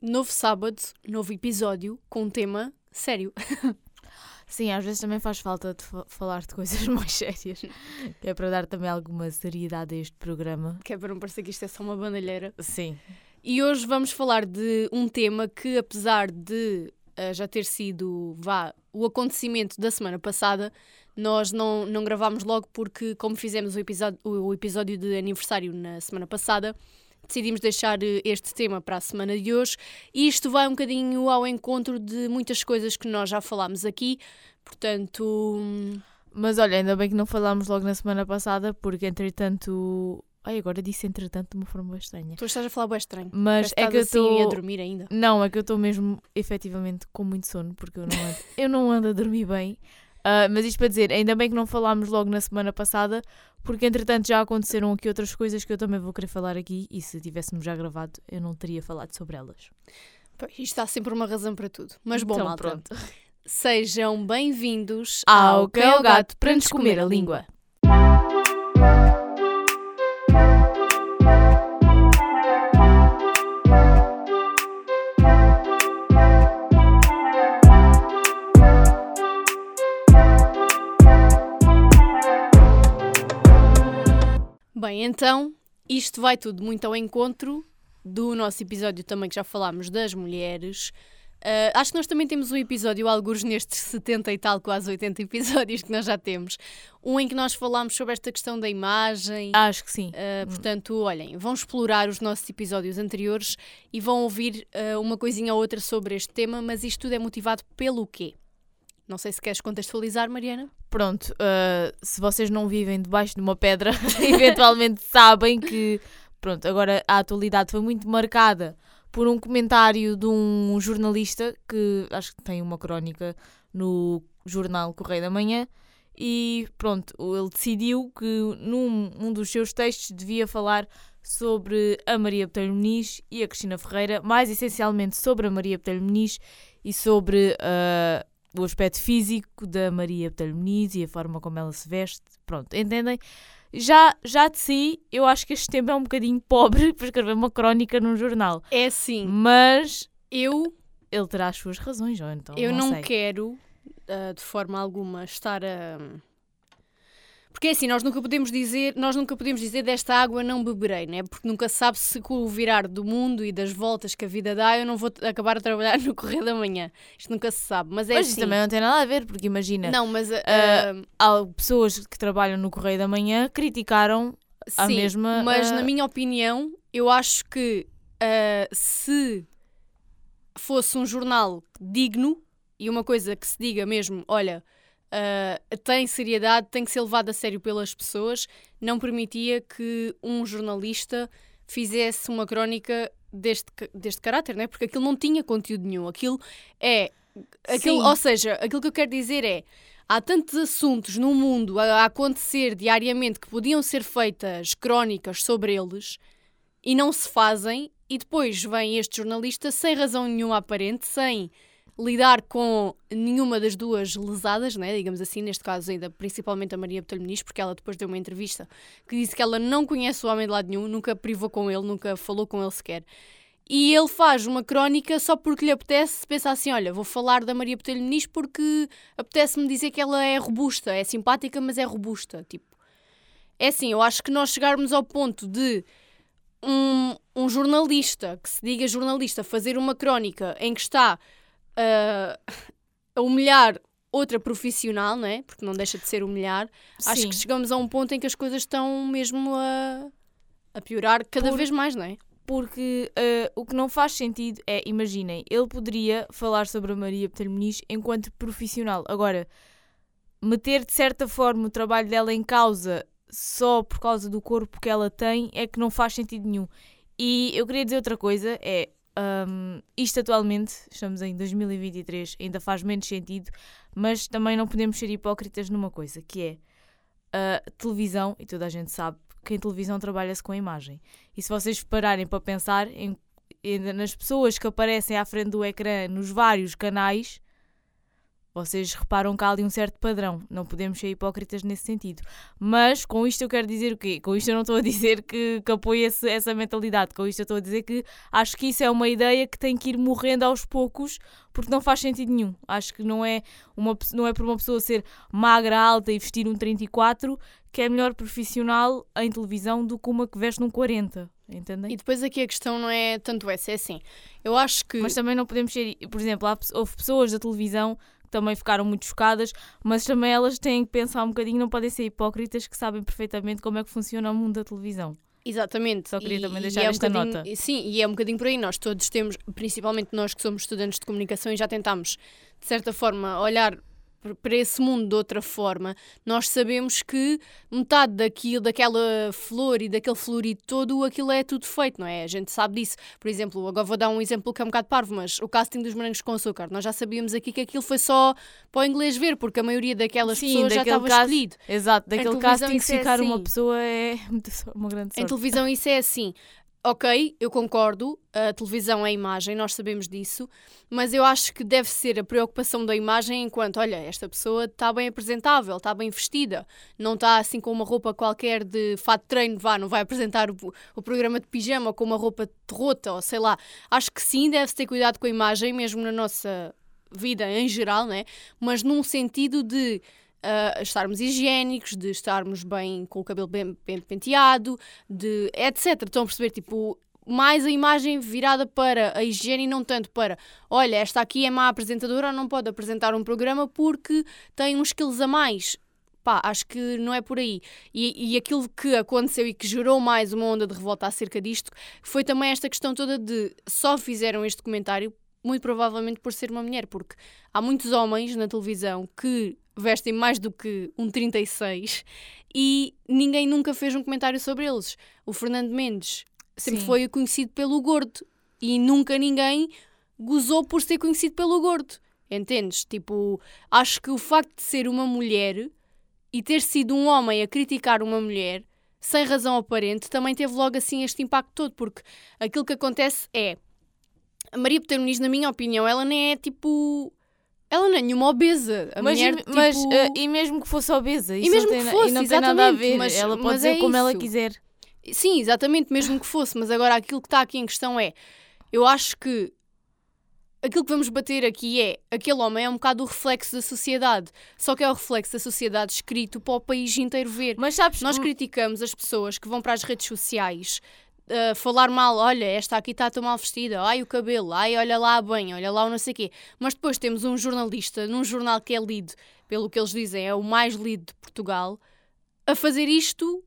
Novo sábado, novo episódio com um tema sério. Sim, às vezes também faz falta de fa- falar de coisas mais sérias, que é para dar também alguma seriedade a este programa. Que é para não parecer que isto é só uma bandalheira. Sim. E hoje vamos falar de um tema que, apesar de ah, já ter sido vá, o acontecimento da semana passada, nós não, não gravámos logo porque, como fizemos o episódio, o episódio de aniversário na semana passada, decidimos deixar eh, este tema para a semana de hoje. E isto vai um bocadinho ao encontro de muitas coisas que nós já falámos aqui. Portanto, Mas olha, ainda bem que não falámos logo na semana passada, porque entretanto. Ai, agora disse entretanto de uma forma bem estranha. tu estás a falar bem estranho. Mas é que eu estás assim a estou. dormir ainda. Não, é que eu estou mesmo efetivamente com muito sono, porque eu não ando, eu não ando a dormir bem. Ah, mas isto para dizer, ainda bem que não falámos logo na semana passada, porque entretanto já aconteceram aqui outras coisas que eu também vou querer falar aqui, e se tivéssemos já gravado, eu não teria falado sobre elas. Pois, Isto há sempre uma razão para tudo. Mas bom, Então, malta. pronto. Sejam bem-vindos Ao Cão ao Gato para nos comer a língua. Bem, então, isto vai tudo muito ao encontro do nosso episódio também que já falámos das mulheres. Ah, acho que nós também temos um episódio, alguns nestes 70 e tal, quase 80 episódios que nós já temos. Um em que nós falámos sobre esta questão da imagem. Acho que sim. Ah, portanto, olhem, vão explorar os nossos episódios anteriores e vão ouvir ah, uma coisinha ou outra sobre este tema, mas isto tudo é motivado pelo quê? Não sei se queres contextualizar, Mariana. Pronto, ah, se vocês não vivem debaixo de uma pedra, eventualmente sabem que, pronto, agora a atualidade foi muito marcada por um comentário de um jornalista que acho que tem uma crónica no jornal Correio da Manhã e pronto, ele decidiu que num um dos seus textos devia falar sobre a Maria Botelho Muniz e a Cristina Ferreira, mais essencialmente sobre a Maria Botelho Muniz e sobre ah, o aspecto físico da Maria Botelho Muniz e a forma como ela se veste. Pronto, entendem? Já, já de si, eu acho que este tema é um bocadinho pobre para escrever uma crónica num jornal. É assim, Mas eu ele terá as suas razões, ou então Eu não, não quero, ah, de forma alguma, estar a. Porque é assim, nós nunca podemos dizer, nós nunca podemos dizer desta água não beberei, né? Porque nunca sabe se com o virar do mundo e das voltas que a vida dá, eu não vou acabar a trabalhar no correio da manhã. Isto nunca se sabe. Mas é Mas assim. isso também não tem nada a ver, porque imagina, Não, mas ah, Ah, há pessoas que trabalham no Correio da Manhã criticaram a sim, mesma, Mas ah, na minha opinião, eu acho que se fosse um jornal digno e uma coisa que se diga mesmo, olha, ah, tem seriedade, tem que ser levado a sério pelas pessoas, não permitia que um jornalista fizesse uma crónica deste, deste caráter, né? porque aquilo não tinha conteúdo nenhum. Aquilo é. Aquilo, Sim. ou seja, aquilo que eu quero dizer é. Há tantos assuntos no mundo a, a acontecer diariamente que podiam ser feitas crónicas sobre eles e não se fazem, e depois vem este jornalista sem razão nenhuma aparente, sem lidar com nenhuma das duas lesadas, né? digamos assim, neste caso ainda principalmente a Maria Botelho Muniz, porque ela depois deu uma entrevista que disse que ela não conhece o homem de lado nenhum, nunca privou com ele, nunca falou com ele sequer. E ele faz uma crónica só porque lhe apetece, pensa assim, olha, vou falar da Maria Botelho Muniz porque apetece-me dizer que ela é robusta, é simpática, mas é robusta, tipo. É assim, eu acho que nós chegarmos ao ponto de um, um jornalista, que se diga jornalista, fazer uma crónica em que está ah, a humilhar outra profissional, não é? Porque não deixa de ser humilhar. Acho sim. que chegamos a um ponto em que as coisas estão mesmo a, a piorar cada Por- vez mais, não é? Porque eh, o que não faz sentido é, imaginem, ele poderia falar sobre a Maria Muniz enquanto profissional. Agora, meter de certa forma o trabalho dela em causa só por causa do corpo que ela tem é que não faz sentido nenhum. E eu queria dizer outra coisa, é hum, isto atualmente, estamos em 2023, ainda faz menos sentido, mas também não podemos ser hipócritas numa coisa, que é a televisão, e toda a gente sabe que em televisão trabalha-se com a imagem. E se vocês pararem para pensar em- nas pessoas que aparecem à frente do ecrã nos vários canais, vocês reparam que há ali um certo padrão. Não podemos ser hipócritas nesse sentido. Mas com isto eu quero dizer o quê? Com isto eu não estou a dizer que, que apoio esse, essa mentalidade. Com isto eu estou a dizer que acho que isso é uma ideia que tem que ir morrendo aos poucos porque não faz sentido nenhum. Acho que não é, uma, não é por uma pessoa ser magra, alta e vestir um 34 que é melhor profissional em televisão do que uma que veste num 40. Entendem? E depois aqui a questão não é tanto essa, é assim. Eu acho que. Mas também não podemos ser. Por exemplo, há, houve pessoas da televisão também ficaram muito chocadas, mas também elas têm que pensar um bocadinho, não podem ser hipócritas que sabem perfeitamente como é que funciona o mundo da televisão. Exatamente. Só queria E- também deixar é um esta nota. Sim, e é um bocadinho por aí. Nós todos temos, principalmente nós que somos estudantes de comunicação e já tentámos, de certa forma, olhar para esse mundo de outra forma. Nós sabemos que metade daquilo, daquela flor e daquele florido todo, aquilo é tudo feito, não é? A gente sabe disso. Por exemplo, agora vou dar um exemplo que é um bocado parvo, mas o casting dos morangos com açúcar. Nós já sabíamos aqui que aquilo foi só para o inglês ver, porque a maioria daquelas Sim, pessoas já estava cast- escolhido. Exato, daquele casting é ficar uma assim. pessoa é uma grande Em sorte. televisão isso é assim. Ok, eu concordo, a televisão é a imagem, nós sabemos disso, mas eu acho que deve ser a preocupação da imagem enquanto, olha, esta pessoa está bem apresentável, está bem vestida, não está assim com uma roupa qualquer de fato de treino, vá, não vai apresentar o, o programa de pijama com uma roupa rota, ou sei lá. Acho que sim, deve-se ter cuidado com a imagem, mesmo na nossa vida em geral, né? mas num sentido de ah, estarmos higiênicos, de estarmos bem com o cabelo bem, bem penteado, de etc. Estão a perceber? Tipo, mais a imagem virada para a higiene e não tanto para olha, esta aqui é má apresentadora, não pode apresentar um programa porque tem uns quilos a mais. Pá, acho que não é por aí. E, e aquilo que aconteceu e que gerou mais uma onda de revolta acerca disto foi também esta questão toda de só fizeram este comentário muito provavelmente por ser uma mulher, porque há muitos homens na televisão que vestem mais do que um 36 e ninguém nunca fez um comentário sobre eles. O Fernando Mendes sempre Sim. foi conhecido pelo gordo e nunca ninguém gozou por ser conhecido pelo gordo. Entendes? Tipo, acho que o facto de ser uma mulher e ter sido um homem a criticar uma mulher sem razão aparente também teve logo assim este impacto todo, porque aquilo que acontece é a Maria Peter Muniz, na minha opinião, ela nem é tipo. Ela não é nenhuma obesa. A Mas, mulher, e, mas, tipo, eh, e mesmo que fosse obesa, isso mesmo tem, que fosse, e não tem nada a ver. mas- ela pode mas dizer é como ela isso. quiser. Sim, exatamente, mesmo que fosse, mas agora aquilo que está aqui em questão é, eu acho que aquilo que vamos bater aqui é, aquele homem é um bocado o reflexo da sociedade, só que é o reflexo da sociedade escrito para o país inteiro ver. Mas sabes, Nós criticamos as pessoas que vão para as redes sociais uh, falar mal, olha, esta aqui está tão mal vestida, ai o cabelo, ai olha lá banha, olha lá o não sei quê. Mas depois temos um jornalista num jornal que é lido, pelo que eles dizem, é o mais lido de Portugal, a fazer isto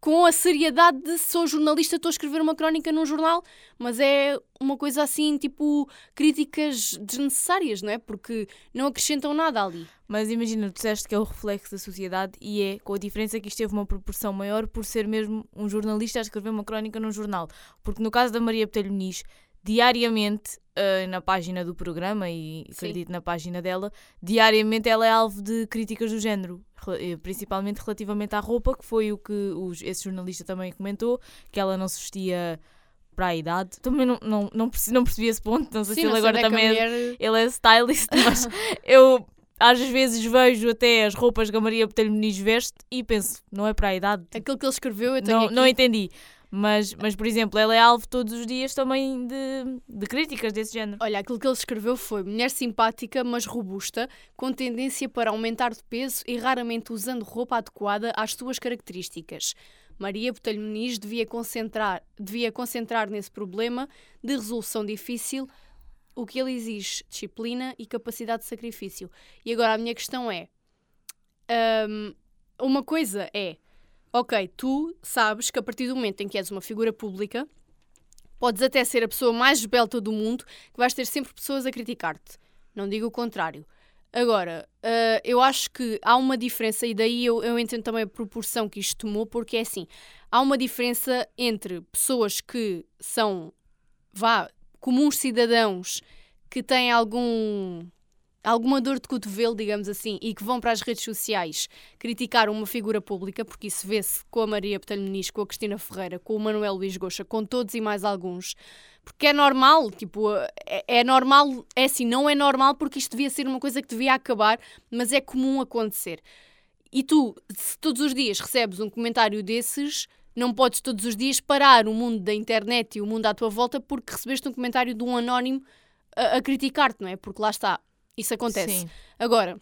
com a seriedade de sou jornalista, estou a escrever uma crónica num jornal, mas é uma coisa assim, tipo, críticas desnecessárias, não é? Porque não acrescentam nada ali. Mas imagina, tu disseste que é o reflexo da sociedade e é, com a diferença que isto teve uma proporção maior por ser mesmo um jornalista a escrever uma crónica num jornal. Porque no caso da Maria Botelho Muniz, diariamente, eh, na página do programa e Sim. acredito na página dela, diariamente ela é alvo de críticas do género, eh, principalmente relativamente à roupa, que foi o que os- esse jornalista também comentou, que ela não se vestia para a idade. Também não, não, não, percebi, não percebi esse ponto, não sei Sim, se ele agora também é mulher- ele é stylist, mas eu às vezes vejo até as roupas que a Maria Botelho Muniz veste e penso, não é para a idade. Aquilo que ele escreveu, eu tenho Não, aqui. não entendi. Mas, mas, por exemplo, ela é alvo todos os dias também de, de críticas desse género. Olha, aquilo que ele escreveu foi mulher simpática, mas robusta, com tendência para aumentar de peso e raramente usando roupa adequada às suas características. Maria Botelho Muniz devia concentrar, devia concentrar nesse problema de resolução difícil o que ele exige, disciplina e capacidade de sacrifício. E agora a minha questão é: hum, uma coisa é, ok, tu sabes que a partir do momento em que és uma figura pública, podes até ser a pessoa mais esbelta do mundo, que vais ter sempre pessoas a criticar-te. Não digo o contrário. Agora, ah, eu acho que há uma diferença, e daí eu, eu entendo também a proporção que isto tomou, porque é assim: há uma diferença entre pessoas que são, vá, comuns cidadãos que têm algum alguma dor de cotovelo, digamos assim, e que vão para as redes sociais criticar uma figura pública, porque isso vê-se com a Maria Botelho Muniz, com a Cristina Ferreira, com o Manuel Luís Goxa, com todos e mais alguns, porque é normal, tipo, é, é normal, é assim, não é normal porque isto devia ser uma coisa que devia acabar, mas é comum acontecer. E tu, se todos os dias recebes um comentário desses, não podes todos os dias parar o mundo da internet e o mundo à tua volta porque recebeste um comentário de um anónimo a, a criticar-te, não é? Porque lá está, isso acontece. Sim. Agora,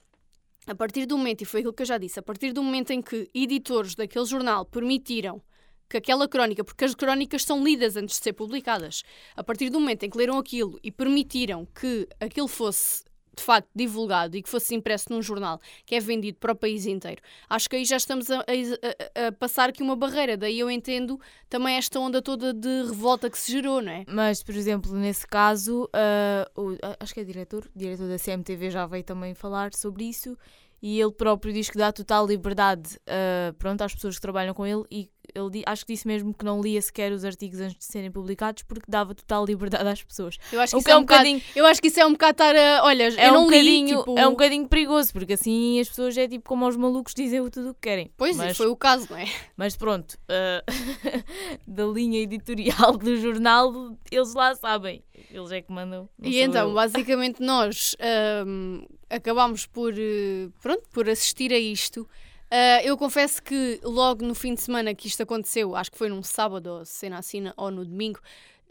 a partir do momento, e foi aquilo que eu já disse, a partir do momento em que editores daquele jornal permitiram que aquela crónica, porque as crónicas são lidas antes de ser publicadas, a partir do momento em que leram aquilo e permitiram que aquilo fosse de facto divulgado e que fosse impresso num jornal que é vendido para o país inteiro, acho que aí já estamos a, a, a passar aqui uma barreira. Daí eu entendo também esta onda toda de revolta que se gerou, não é? Mas, por exemplo, nesse caso, ah, o- acho que é diretor, diretor da CMTV já veio também falar sobre isso e ele próprio diz que dá total liberdade ah, pronto, às pessoas que trabalham com ele e ele acho que disse mesmo que não lia sequer os artigos antes de serem publicados porque dava total liberdade às pessoas. Eu acho que isso que é um bocado- bocadinho, Eu acho que isso é um bocado estar a. Olha, é eu um bocadinho, tipo... é um bocadinho perigoso porque assim as pessoas é tipo como os malucos dizem tudo o que querem. Pois, mas, foi o caso, não é? mas pronto, ah, da linha editorial do jornal, eles lá sabem. Eles é que mandam. E então, eu. basicamente, nós ahm, acabámos por, eh, pronto, por assistir a isto. Ah, eu confesso que logo no fim de semana que isto aconteceu, acho que foi num sábado, ou cena assim, ou no domingo,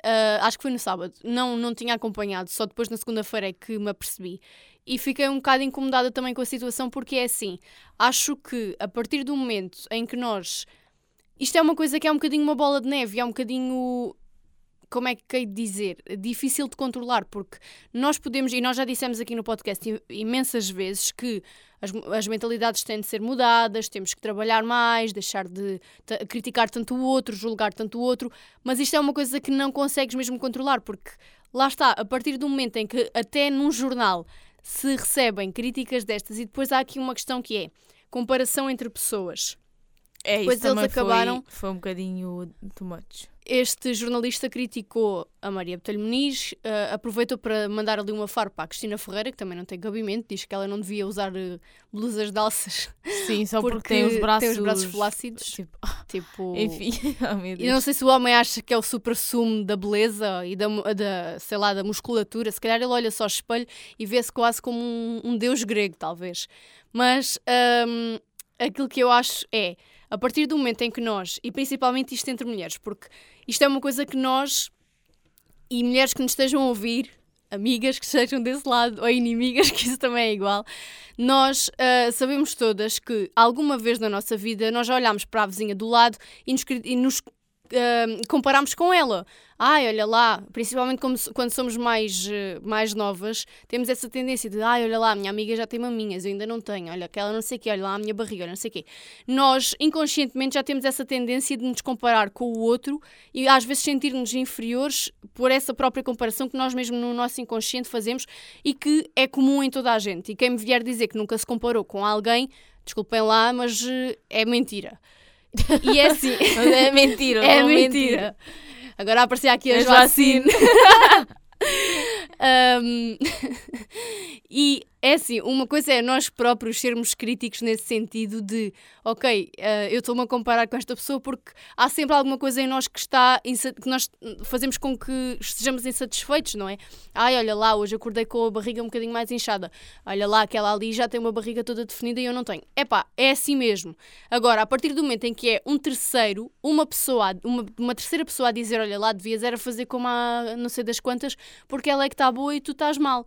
ah, acho que foi no sábado, não, não tinha acompanhado, só depois na segunda-feira é que me apercebi. E fiquei um bocado incomodada também com a situação, porque é assim, acho que a partir do momento em que nós. Isto é uma coisa que é um bocadinho uma bola de neve, é um bocadinho como é que hei de dizer, difícil de controlar, porque nós podemos, e nós já dissemos aqui no podcast imensas vezes que as, as mentalidades têm de ser mudadas, temos que trabalhar mais, deixar de criticar tanto o outro, julgar tanto o outro, mas isto é uma coisa que não consegues mesmo controlar, porque lá está, a partir do momento em que até num jornal se recebem críticas destas, e depois há aqui uma questão que é comparação entre pessoas. É, Depois isso eles também foi- acabaram- Foi, um bocadinho too much. Este jornalista criticou a Maria Botelho Muniz, eh, aproveitou para mandar ali uma farpa à Cristina Ferreira, que também não tem cabimento, diz que ela não devia usar eh, blusas de alças Sim, só porque, porque tem os braços. tem os braços flácidos. Tipo, Tipo, enfim, oh, E não sei se o homem acha que é o supra-sumo da beleza e da, da, sei lá, da musculatura. Se calhar ele olha só ao espelho e vê-se quase como um, um deus grego, talvez. Mas hum, aquilo que eu acho é, a partir do momento em que nós, e principalmente isto entre mulheres, porque isto é uma coisa que nós, e mulheres que nos estejam a ouvir, amigas que estejam desse lado, ou inimigas, que isso também é igual, nós ah, sabemos todas que alguma vez na nossa vida nós olhámos para a vizinha do lado e nos, e nos ah, comparamos com ela. Ai, olha lá, principalmente como quando somos mais, eh, mais novas, temos essa tendência de ai, olha lá, minha amiga já tem maminhas, eu ainda não tenho, olha aquela não sei o quê, olha lá a minha barriga, olha não sei o quê. Nós, inconscientemente, já temos essa tendência de nos comparar com o outro e às vezes sentir-nos inferiores por essa própria comparação que nós mesmo no nosso inconsciente fazemos e que é comum em toda a gente. E quem me vier dizer que nunca se comparou com alguém, desculpem lá, mas eh, é mentira. E é assim. É mentira, É não mentira. Agora aparecia aqui a A Joacine. Um, e é assim, uma coisa é nós próprios sermos críticos nesse sentido de, ok, eh, eu estou-me a comparar com esta pessoa porque há sempre alguma coisa em nós que está que nós fazemos com que estejamos insatisfeitos, não é? Ai, olha lá, hoje acordei com a barriga um bocadinho mais inchada. Olha lá, aquela ali já tem uma barriga toda definida e eu não tenho. Epá, é assim mesmo. Agora, a partir do momento em que é um terceiro, uma pessoa, uma, uma terceira pessoa a dizer, olha lá, devias era fazer como a não sei das quantas, porque ela é que está boa e tu estás mal.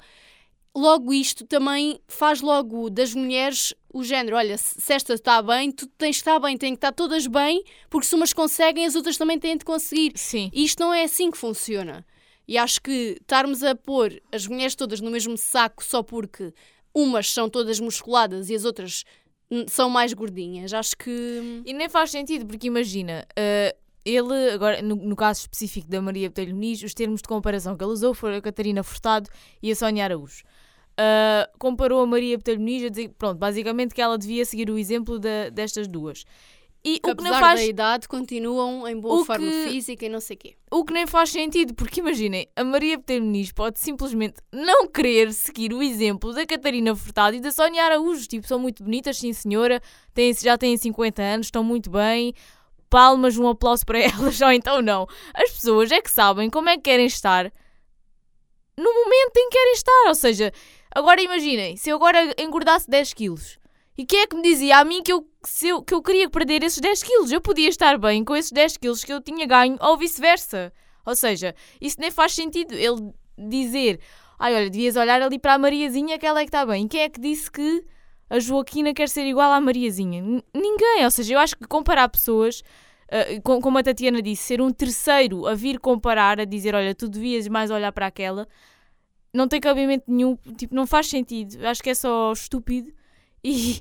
Logo isto também faz logo das mulheres o género, olha, se esta está bem, tu tens de estar bem, têm que estar todas bem, porque se umas conseguem, as outras também têm de conseguir. Sim. E isto não é assim que funciona. E acho que estarmos a pôr as mulheres todas no mesmo saco só porque umas são todas musculadas e as outras hum, são mais gordinhas, acho que. E nem faz sentido, porque imagina, eh, ele, agora no, no caso específico da Maria Botelho Muniz, os termos de comparação que ele usou foram a Catarina Furtado e a Sónia Araújo. Eh, comparou a Maria Botelho Muniz a dizer, pronto, basicamente que ela devia seguir o exemplo da- destas duas. E que o que não faz da idade continuam em boa o forma que- física e não sei o quê. O que nem faz sentido, porque imaginem, a Maria Peter Muniz pode simplesmente não querer seguir o exemplo da Catarina Furtado e da Sónia Araújo. Tipo, são muito bonitas, sim senhora, têm, já têm 50 anos, estão muito bem. Palmas, um aplauso para elas, ou então não. As pessoas é que sabem como é que querem estar no momento em que querem estar. Ou seja, agora imaginem, se eu agora engordasse 10 quilos, e quem é que me dizia a mim que eu, eu, que eu queria perder esses 10 quilos? Eu podia estar bem com esses 10 quilos que eu tinha ganho, ou vice-versa. Ou seja, isso nem faz sentido ele dizer, ai olha, devias olhar ali para a Mariazinha que ela é que está bem. E quem é que disse que a Joaquina quer ser igual à Mariazinha? N- ninguém. Ou seja, eu acho que comparar pessoas, ah, com- como a Tatiana disse, ser um terceiro a vir comparar, a dizer, olha, tu devias mais olhar para aquela, não tem cabimento nenhum, tipo, não faz sentido. Acho que é só estúpido e,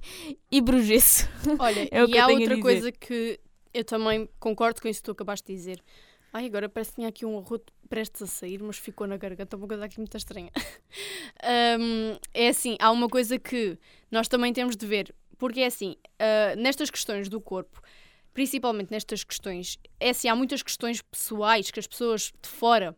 e brujeço. Olha, É o e que eu há outra coisa que eu também concordo com isso que tu acabaste de dizer. Ai, agora parece que tinha aqui um arroto prestes a sair, mas ficou na garganta, uma coisa aqui muito estranha. Hum, é assim, há uma coisa que nós também temos de ver, porque é assim, ah, nestas questões do corpo, principalmente nestas questões, é assim, há muitas questões pessoais que as pessoas de fora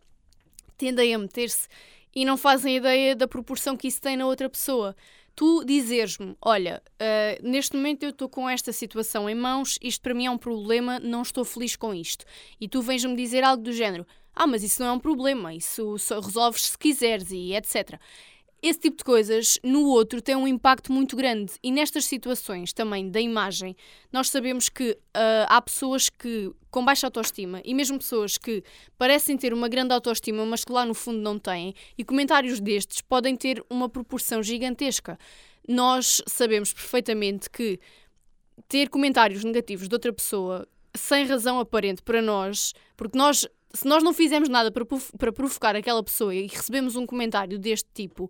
tendem a meter-se e não fazem ideia da proporção que isso tem na outra pessoa. Tu dizeres-me, olha, ah, neste momento eu estou com esta situação em mãos, isto para mim é um problema, não estou feliz com isto. E tu vens-me dizer algo do género, ah, mas isso não é um problema, isso resolves se quiseres e etc. Esse tipo de coisas no outro tem um impacto muito grande e nestas situações também da imagem, nós sabemos que ah, há pessoas que com baixa autoestima e mesmo pessoas que parecem ter uma grande autoestima, mas que lá no fundo não têm, e comentários destes podem ter uma proporção gigantesca. Nós sabemos perfeitamente que ter comentários negativos de outra pessoa sem razão aparente para nós, porque nós, se nós não fizermos nada para, para provocar aquela pessoa e recebemos um comentário deste tipo,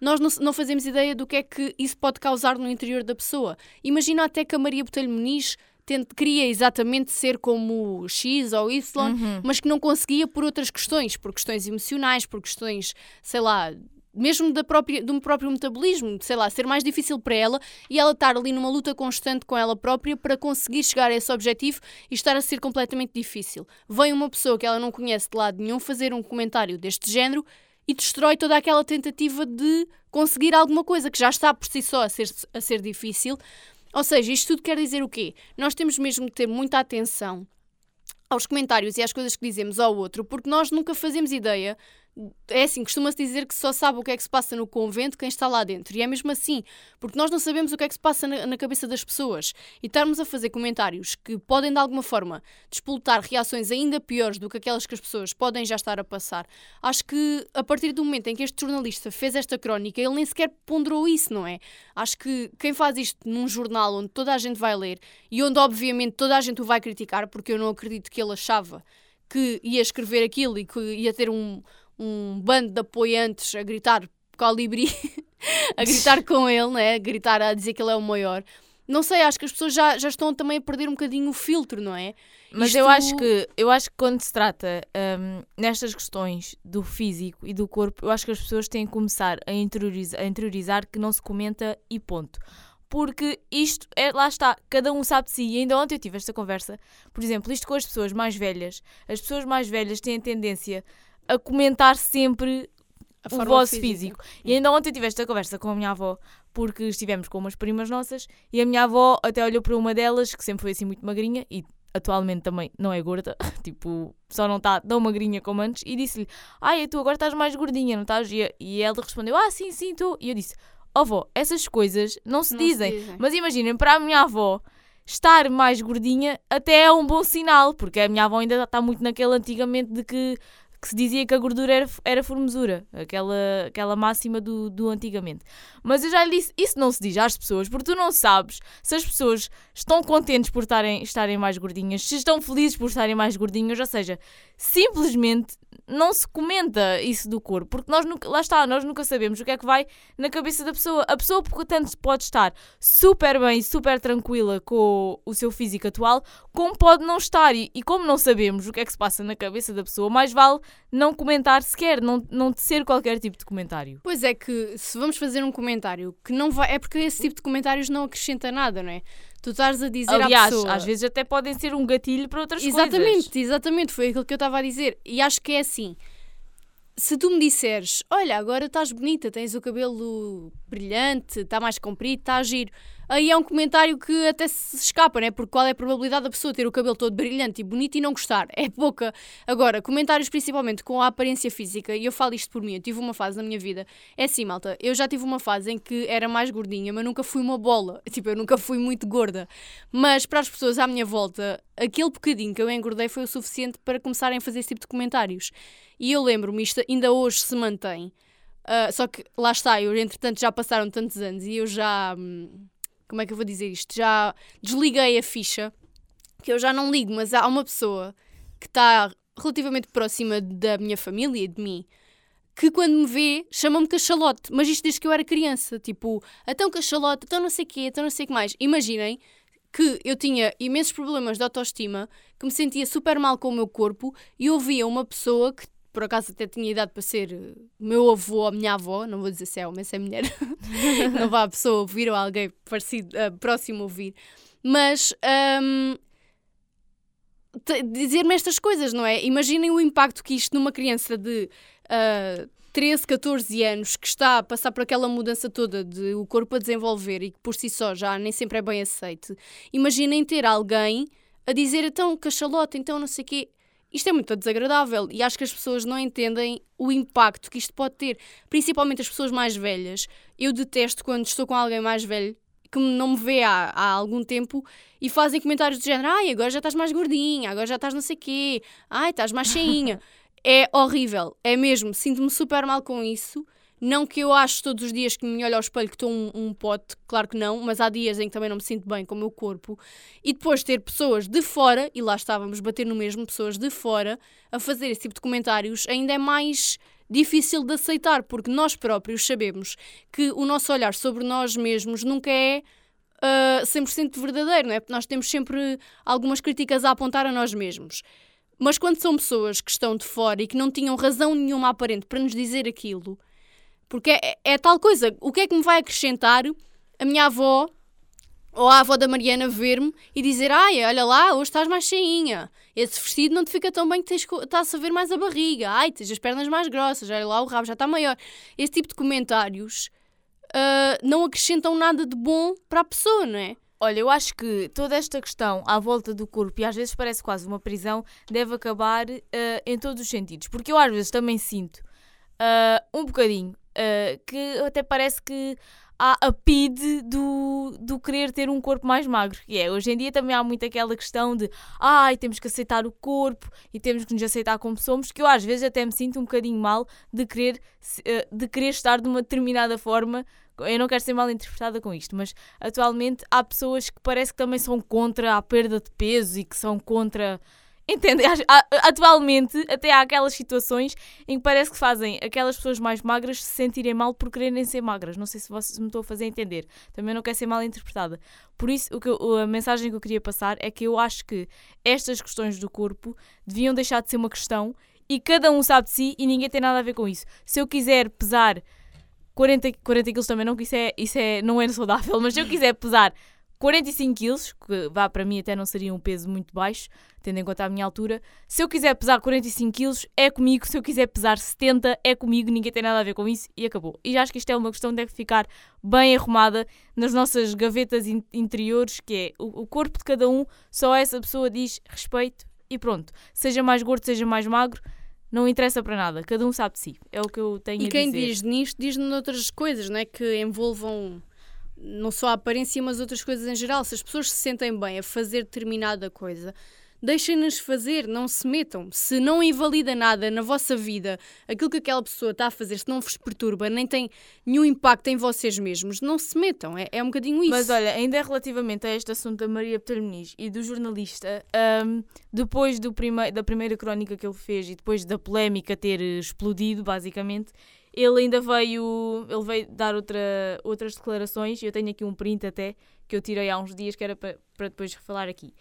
nós não, não fazemos ideia do que é que isso pode causar no interior da pessoa. Imagina até que a Maria Botelho Muniz tente, queria exatamente ser como X ou Y, mas que não conseguia por outras questões, por questões emocionais, por questões, sei lá, mesmo da própria, um próprio metabolismo, sei lá, ser mais difícil para ela e ela estar ali numa luta constante com ela própria para conseguir chegar a esse objetivo e estar a ser completamente difícil. Vem uma pessoa que ela não conhece de lado nenhum fazer um comentário deste género e destrói toda aquela tentativa de conseguir alguma coisa que já está por si só a ser, a ser difícil. Ou seja, isto tudo quer dizer o quê? Nós temos mesmo de ter muita atenção aos comentários e às coisas que dizemos ao outro, porque nós nunca fazemos ideia. É assim, costuma-se dizer que só sabe o que é que se passa no convento quem está lá dentro. E é mesmo assim, porque nós não sabemos o que é que se passa na, na cabeça das pessoas. E estarmos a fazer comentários que podem, de alguma forma, despoltar reações ainda piores do que aquelas que as pessoas podem já estar a passar. Acho que, a partir do momento em que este jornalista fez esta crónica, ele nem sequer ponderou isso, não é? Acho que quem faz isto num jornal onde toda a gente vai ler e onde, obviamente, toda a gente o vai criticar, porque eu não acredito que ele achava que ia escrever aquilo e que ia ter um, um bando de apoiantes a gritar colibri, a gritar com ele, né? a gritar, a dizer que ele é o maior. Não sei, acho que as pessoas já, já estão também a perder um bocadinho o filtro, não é? Mas Isto- eu acho que eu acho que quando se trata hum, nestas questões do físico e do corpo, eu acho que as pessoas têm que começar a interiorizar, a interiorizar que não se comenta e ponto. Porque isto, é, lá está, cada um sabe de si. E ainda ontem eu tive esta conversa, por exemplo, isto com as pessoas mais velhas. As pessoas mais velhas têm a tendência a comentar sempre A o vosso física. físico. E ainda ontem tive esta conversa com a minha avó, porque estivemos com umas primas nossas e a minha avó até olhou para uma delas, que sempre foi assim muito magrinha e atualmente também não é gorda, tipo, só não está tão magrinha como antes, e disse-lhe: Ai, tu agora estás mais gordinha, não estás? E- E ela respondeu: Ah, sim, sim, estou. E eu disse: "Ó avó, essas coisas não se Não se dizem. dizem. Mas imaginem, para a minha avó. Estar mais gordinha até é um bom sinal, porque a minha avó ainda está muito naquele antigamente de que que se dizia que a gordura era, era formosura, aquela, aquela máxima do, do antigamente. Mas eu já lhe disse, isso não se diz às pessoas, porque tu não sabes se as pessoas estão contentes por estarem, estarem mais gordinhas, se estão felizes por estarem mais gordinhas, ou seja, simplesmente não se comenta isso do corpo, porque nós nunca, lá está, nós nunca sabemos o que é que vai na cabeça da pessoa. A pessoa, portanto, pode estar super bem, super tranquila com o seu físico atual, como pode não estar. E, e como não sabemos o que é que se passa na cabeça da pessoa, mais vale não comentar sequer, não, não tecer qualquer tipo de comentário. Pois é que se vamos fazer um comentário que não vai. É porque esse tipo de comentários não acrescenta nada, não é? Tu estás a dizer Aliás, à pessoa. às vezes até podem ser um gatilho para outras Exatamente, coisas. exatamente, foi aquilo que eu estava a dizer. E acho que é assim. Se tu me disseres, olha, agora estás bonita, tens o cabelo brilhante, está mais comprido, está a giro. Aí é um comentário que até se escapa, né? Porque qual é a probabilidade da pessoa ter o cabelo todo brilhante e bonito e não gostar? É pouca. Agora, comentários principalmente com a aparência física, e eu falo isto por mim, eu tive uma fase na minha vida. É assim, malta, eu já tive uma fase em que era mais gordinha, mas nunca fui uma bola. Tipo, eu nunca fui muito gorda. Mas para as pessoas à minha volta, aquele bocadinho que eu engordei foi o suficiente para começarem a fazer esse tipo de comentários. E eu lembro-me, isto ainda hoje se mantém. Uh, só que lá está, eu entretanto já passaram tantos anos e eu já. Hum, como é que eu vou dizer isto? Já desliguei a ficha, que eu já não ligo, mas há uma pessoa que está relativamente próxima da minha família e de mim, que quando me vê chama-me cachalote, mas isto desde que eu era criança, tipo, então cachalote, então não sei o quê, então não sei o que mais. Imaginem que eu tinha imensos problemas de autoestima, que me sentia super mal com o meu corpo e ouvia uma pessoa que por acaso até tinha idade para ser eh, meu avô ou minha avó, não vou dizer se é homem, se é mulher, não vá a pessoa ouvir ou alguém parecido, uh, próximo ouvir, mas um, dizer-me estas coisas, não é? Imaginem o impacto que isto numa criança de uh, 13, 14 anos que está a passar por aquela mudança toda de o corpo a desenvolver e que por si só já nem sempre é bem aceite. Imaginem ter alguém a dizer então cachalota, então não sei o quê. Isto é muito desagradável e acho que as pessoas não entendem o impacto que isto pode ter, principalmente as pessoas mais velhas. Eu detesto quando estou com alguém mais velho que não me vê há, há algum tempo e fazem comentários do género: ai, agora já estás mais gordinha, agora já estás não sei quê, ai, estás mais cheinha. é horrível, é mesmo, sinto-me super mal com isso. Não que eu acho todos os dias que me olho ao espelho que estou um, um pote, claro que não, mas há dias em que também não me sinto bem com o meu corpo. E depois ter pessoas de fora, e lá estávamos, bater no mesmo, pessoas de fora, a fazer esse tipo de comentários, ainda é mais difícil de aceitar, porque nós próprios sabemos que o nosso olhar sobre nós mesmos nunca é uh, 100% verdadeiro, não é? Porque nós temos sempre algumas críticas a apontar a nós mesmos. Mas quando são pessoas que estão de fora e que não tinham razão nenhuma aparente para nos dizer aquilo, porque é, é, tal coisa. O que é que me vai acrescentar a minha avó ou a avó da Mariana ver-me e dizer: Ai, olha lá, hoje estás mais cheinha. Esse vestido não te fica tão bem que estás a ver mais a barriga. Ai, tens as pernas mais grossas. Olha lá, o rabo já está maior. Esse tipo de comentários uh, não acrescentam nada de bom para a pessoa, não é? Olha, eu acho que toda esta questão à volta do corpo, e às vezes parece quase uma prisão, deve acabar uh, em todos os sentidos. Porque eu às vezes também sinto uh, um bocadinho uh, que até parece que há a PID do, do querer ter um corpo mais magro. E é, hoje em dia também há muito aquela questão de ai, temos que aceitar o corpo e temos que nos aceitar como somos, que eu às vezes até me sinto um bocadinho mal de querer, uh, de querer estar de uma determinada forma. Eu não quero ser mal interpretada com isto, mas atualmente há pessoas que parece que também são contra a perda de peso e que são contra Entende? Atualmente, até há aquelas situações em que parece que fazem aquelas pessoas mais magras se sentirem mal por quererem ser magras. Não sei se vocês me estão a fazer entender. Também não quero ser mal interpretada. Por isso, o que eu, a mensagem que eu queria passar é que eu acho que estas questões do corpo deviam deixar de ser uma questão e cada um sabe de si e ninguém tem nada a ver com isso. Se eu quiser pesar 40, 40 quilos também não, que isso, é, isso é, não é saudável, mas se eu quiser pesar 45 quilos, que vá para mim até não seria um peso muito baixo, tendo em conta a minha altura. Se eu quiser pesar 45 quilos, é comigo. Se eu quiser pesar 70, é comigo. Ninguém tem nada a ver com isso e acabou. E já acho que isto é uma questão de ficar bem arrumada nas nossas gavetas in interiores, que é o, o corpo de cada um, só essa pessoa diz respeito e pronto. Seja mais gordo, seja mais magro, não interessa para nada, cada um sabe de si. É o que eu tenho e a dizer. E quem diz nisto, diz noutras coisas, não é? Que envolvam não só a aparência, mas outras coisas em geral. Se as pessoas se sentem bem a fazer determinada coisa, deixem-nas fazer, não se metam. Se não invalida nada na vossa vida, aquilo que aquela pessoa está a fazer, se não vos perturba, nem tem nenhum impacto em vocês mesmos, não se metam. É, é um bocadinho isso. Mas olha, ainda relativamente a este assunto da Maria Muniz e do jornalista, um, depois do prime da primeira crónica que ele fez e depois da polémica ter explodido, basicamente, ele ainda veio, ele veio dar outra, outras declarações, eu tenho aqui um print até, que eu tirei há uns dias, que era para, depois falar aqui.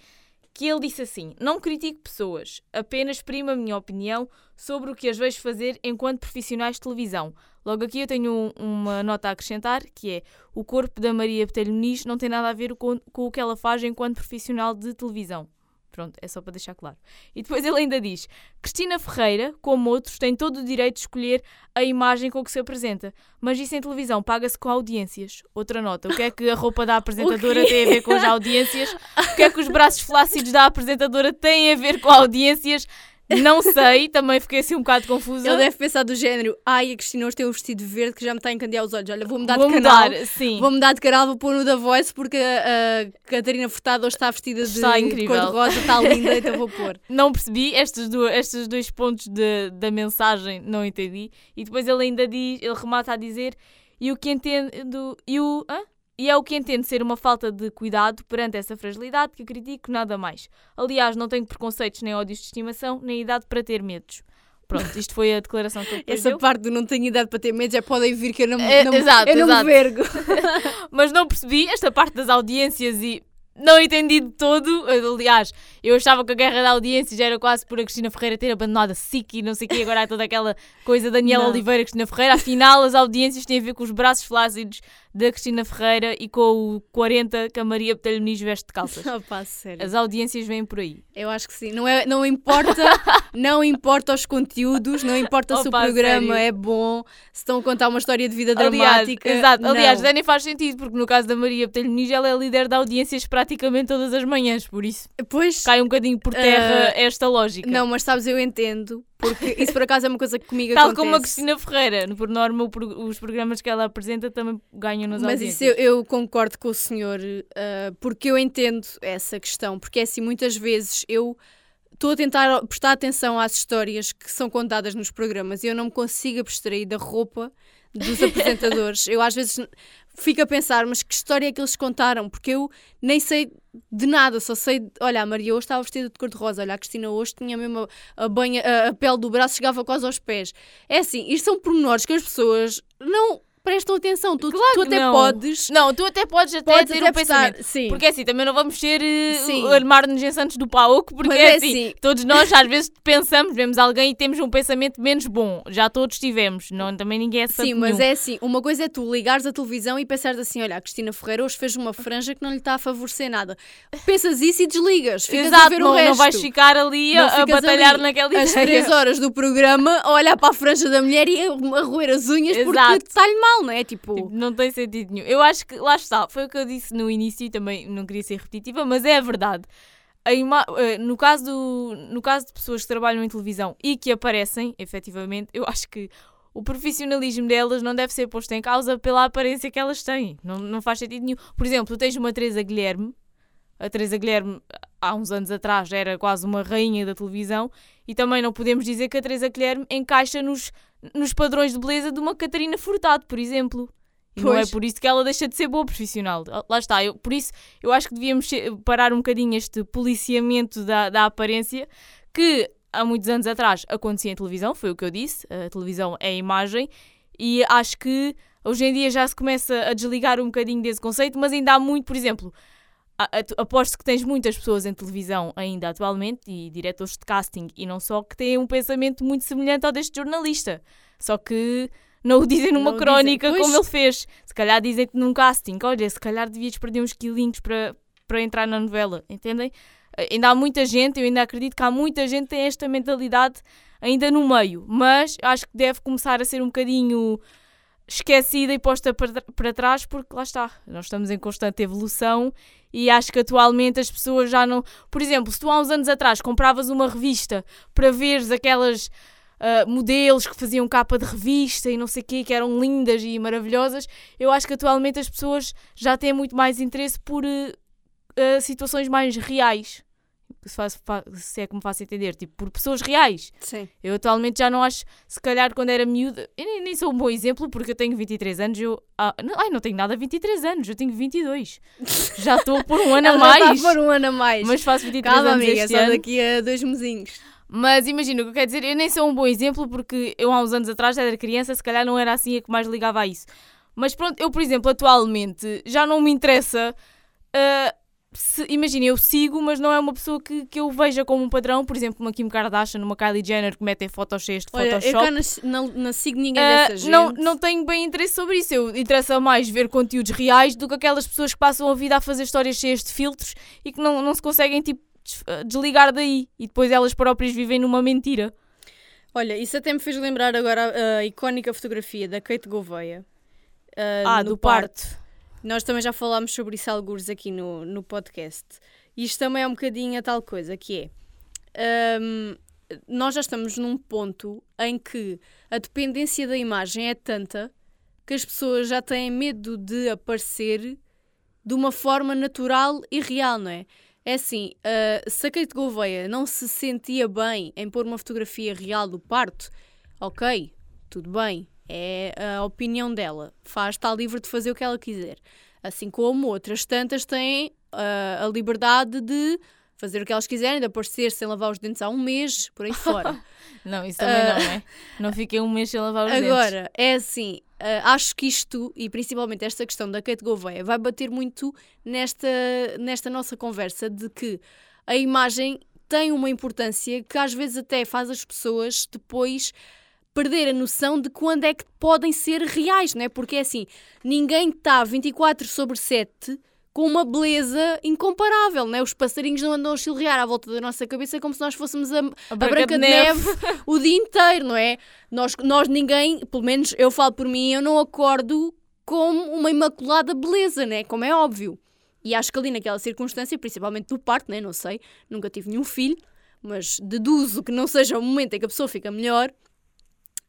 que ele disse assim: Não critico pessoas, apenas exprimo a minha opinião sobre o que as vejo fazer enquanto profissionais de televisão. Logo aqui eu tenho um, uma nota a acrescentar, que é o corpo da Maria Botelho Muniz não tem nada a ver com, com o que ela faz enquanto profissional de televisão. Pronto, é só para deixar claro. E depois ele ainda diz: Cristina Ferreira, como outros, tem todo o direito de escolher a imagem com que se apresenta, mas isso em televisão paga-se com audiências. Outra nota: o que é que a roupa da apresentadora tem a ver com as audiências? O que é que os braços flácidos da apresentadora têm a ver com audiências? Não sei, também fiquei assim um bocado confusa. Ele deve pensar do género, ai, a Cristina hoje tem um vestido verde que já me está a encandear os olhos. Olha, vou mudar Vou de canal. mudar, sim. Vou mudar de canal, vou pôr no da Voice porque a, a Catarina Furtado hoje está vestida de, Está de incrível. cor-de-rosa, está linda, então vou pôr. Não percebi estes, do, estes dois pontos de- da mensagem, não entendi. E depois ele ainda diz, ele remata a dizer, e o que entendo, e o, hã? E é o que entendo ser uma falta de cuidado perante essa fragilidade que critico nada mais. Aliás, não tenho preconceitos nem ódios de estimação, nem idade para ter medos. Pronto, isto foi a declaração que depois Essa deu. parte do não tenho idade para ter medo já podem vir que eu não, me- É, não, exato, eu não exato. me vergo. Mas não percebi esta parte das audiências e não entendi de todo. Aliás, eu achava que a guerra da audiências era quase por a Cristina Ferreira ter abandonado a SIC e não sei o quê. Agora há toda aquela coisa Daniela. Oliveira, Cristina Ferreira. Afinal, as audiências têm a ver com os braços flácidos da Cristina Ferreira e com o 40 que a Maria Botelho Muniz veste de calças. Opa, sério. As audiências vêm por aí. Eu acho que sim. Não, é, não importa, não importa os conteúdos, não importa se o Opa, programa sério. é bom, se estão a contar uma história de vida Aliás, dramática. exato. Aliás, nem faz sentido, porque no caso da Maria Botelho Muniz, ela é líder de audiências praticamente todas as manhãs, por isso Pois, cai um bocadinho por terra Ah, esta lógica. não, mas sabes, eu entendo, porque isso por acaso é uma coisa que comigo Tal acontece. como a Cristina Ferreira. Por norma, os programas que ela apresenta também ganham nas Mas audiências. isso eu, eu concordo com o senhor, ah, porque eu entendo essa questão, porque é assim, muitas vezes eu estou a tentar prestar atenção às histórias que são contadas nos programas e eu não me consigo abstrair da roupa dos apresentadores. eu às vezes fico a pensar, mas que história é que eles contaram? Porque eu nem sei de nada, só sei, olha, a Maria hoje estava vestida de cor-de-rosa, olha, a Cristina hoje tinha mesmo a, a, banha, a, a pele do braço chegava quase aos pés. É assim, isto são pormenores que as pessoas não prestam atenção. Tu, Claro tu até não. podes Não, tu até podes até Podes ter até um pensamento. sim. Porque assim, também não vamos ser uh, armar-nos em Santos do Pauco, porque Mas é é assim, assim. todos nós às vezes pensamos, vemos alguém e temos um pensamento menos bom. Já todos tivemos, não, também ninguém é Sim, mas nenhum. é assim, uma coisa é tu ligares a televisão e pensares assim, olha, a Cristina Ferreira hoje fez uma franja que não lhe está a favorecer nada. Pensas isso e desligas, ficas a Exato, ver não, o resto. não vais ficar ali Não a, a batalhar ali naquela Às ideia. três horas do programa a olhar para a franja da mulher e a a roer as unhas porque Exato. está-lhe mal, não é? Tipo, Tipo, não tem sentido nenhum. Eu acho que, lá está, foi o que eu disse no início e também não queria ser repetitiva, mas é a verdade. A eh, no, caso do, no caso de pessoas que trabalham em televisão e que aparecem, efetivamente, eu acho que o profissionalismo delas não deve ser posto em causa pela aparência que elas têm. Não, não faz sentido nenhum. Por exemplo, tu tens uma Teresa Guilherme. A Teresa Guilherme, há uns anos atrás, era quase uma rainha da televisão e também não podemos dizer que a Teresa Guilherme encaixa nos, nos padrões de beleza de uma Catarina Furtado, por exemplo. E não é por isso que ela deixa de ser boa profissional. Ah, Lá está. Eu, por isso, eu acho que devíamos parar um bocadinho este policiamento da, da aparência que há muitos anos atrás acontecia em televisão, foi o que eu disse. A televisão é a imagem e acho que hoje em dia já se começa a desligar um bocadinho desse conceito, mas ainda há muito, por exemplo, aposto que tens muitas pessoas em televisão ainda atualmente e diretores de casting e não só que têm um pensamento muito semelhante ao deste jornalista. Só que não o dizem numa Não dizem. crónica Pois. como ele fez. Se calhar dizem-te num casting, olha, se calhar devias perder uns quilinhos para, para entrar na novela, entendem? Ainda há muita gente, eu ainda acredito que há muita gente que tem esta mentalidade ainda no meio, mas acho que deve começar a ser um bocadinho esquecida e posta para, para trás, porque lá está, nós estamos em constante evolução e acho que atualmente as pessoas já não. Por exemplo, se tu há uns anos atrás compravas uma revista para veres aquelas ah, modelos que faziam capa de revista e não sei o quê, que eram lindas e maravilhosas, eu acho que atualmente as pessoas já têm muito mais interesse por eh, ah, situações mais reais. Se, faz- fa- se é que me faço entender, tipo, por pessoas reais. sim. Eu atualmente já não acho, se calhar quando era miúda, eu nem, nem sou um bom exemplo porque eu tenho 23 anos, eu, ah, não, ai, não tenho nada a 23 anos, eu tenho 22. Já estou por um ano a já mais, está por um ano a mais. mas faço 23 Calma, anos amiga, este só ano. daqui a dois mesinhos. Mas imagina o que eu quero dizer, eu nem sou um bom exemplo porque eu há uns anos atrás já era criança, se calhar não era assim a que mais ligava a isso. Mas pronto, eu por exemplo, atualmente já não me interessa se, imagina, eu sigo, mas não é uma pessoa que, que eu veja como um padrão, por exemplo, uma Kim Kardashian, uma Kylie Jenner que metem fotos cheias de Olha, eu Photoshop. cá não, não, não sigo ninguém Ah, dessa gente. não, não tenho bem interesse sobre isso. Eu interessa mais ver conteúdos reais do que aquelas pessoas que passam a vida a fazer histórias cheias de filtros e que não, não se conseguem tipo, ah, desligar daí e depois elas próprias vivem numa mentira. Olha, isso até me fez lembrar agora a, a icónica fotografia da Kate Gouveia. Ah, no do parto. Nós também já falámos sobre isso alguns aqui no, no podcast. Isto também é um bocadinho a tal coisa, que é... hum, nós já estamos num ponto em que a dependência da imagem é tanta que as pessoas já têm medo de aparecer de uma forma natural e real, não é? É assim, ah, se a Kate Gouveia não se sentia bem em pôr uma fotografia real do parto, ok, tudo bem, é a opinião dela, faz, está livre de fazer o que ela quiser. Assim como outras tantas têm ah, a liberdade de fazer o que elas quiserem, de aparecer sem lavar os dentes há um mês, por aí fora. Não, isso também Ah. não é. Não fiquei um mês sem lavar os dentes. Agora, é assim, ah, acho que isto, e principalmente esta questão da Kate Gouveia, vai bater muito nesta, nesta nossa conversa de que a imagem tem uma importância que às vezes até faz as pessoas depois perder a noção de quando é que podem ser reais, não é? Porque é assim, ninguém está 24 sobre 7 com uma beleza incomparável, não é? Os passarinhos não andam a chilrear à volta da nossa cabeça como se nós fôssemos a, a Branca, de Neve, o dia inteiro, não é? Nós, nós ninguém, pelo menos eu falo por mim, eu não acordo como uma imaculada beleza, né? Como é óbvio. E acho que ali naquela circunstância, principalmente do parto, né? Não sei, nunca tive nenhum filho, mas deduzo que não seja o momento em que a pessoa fica melhor.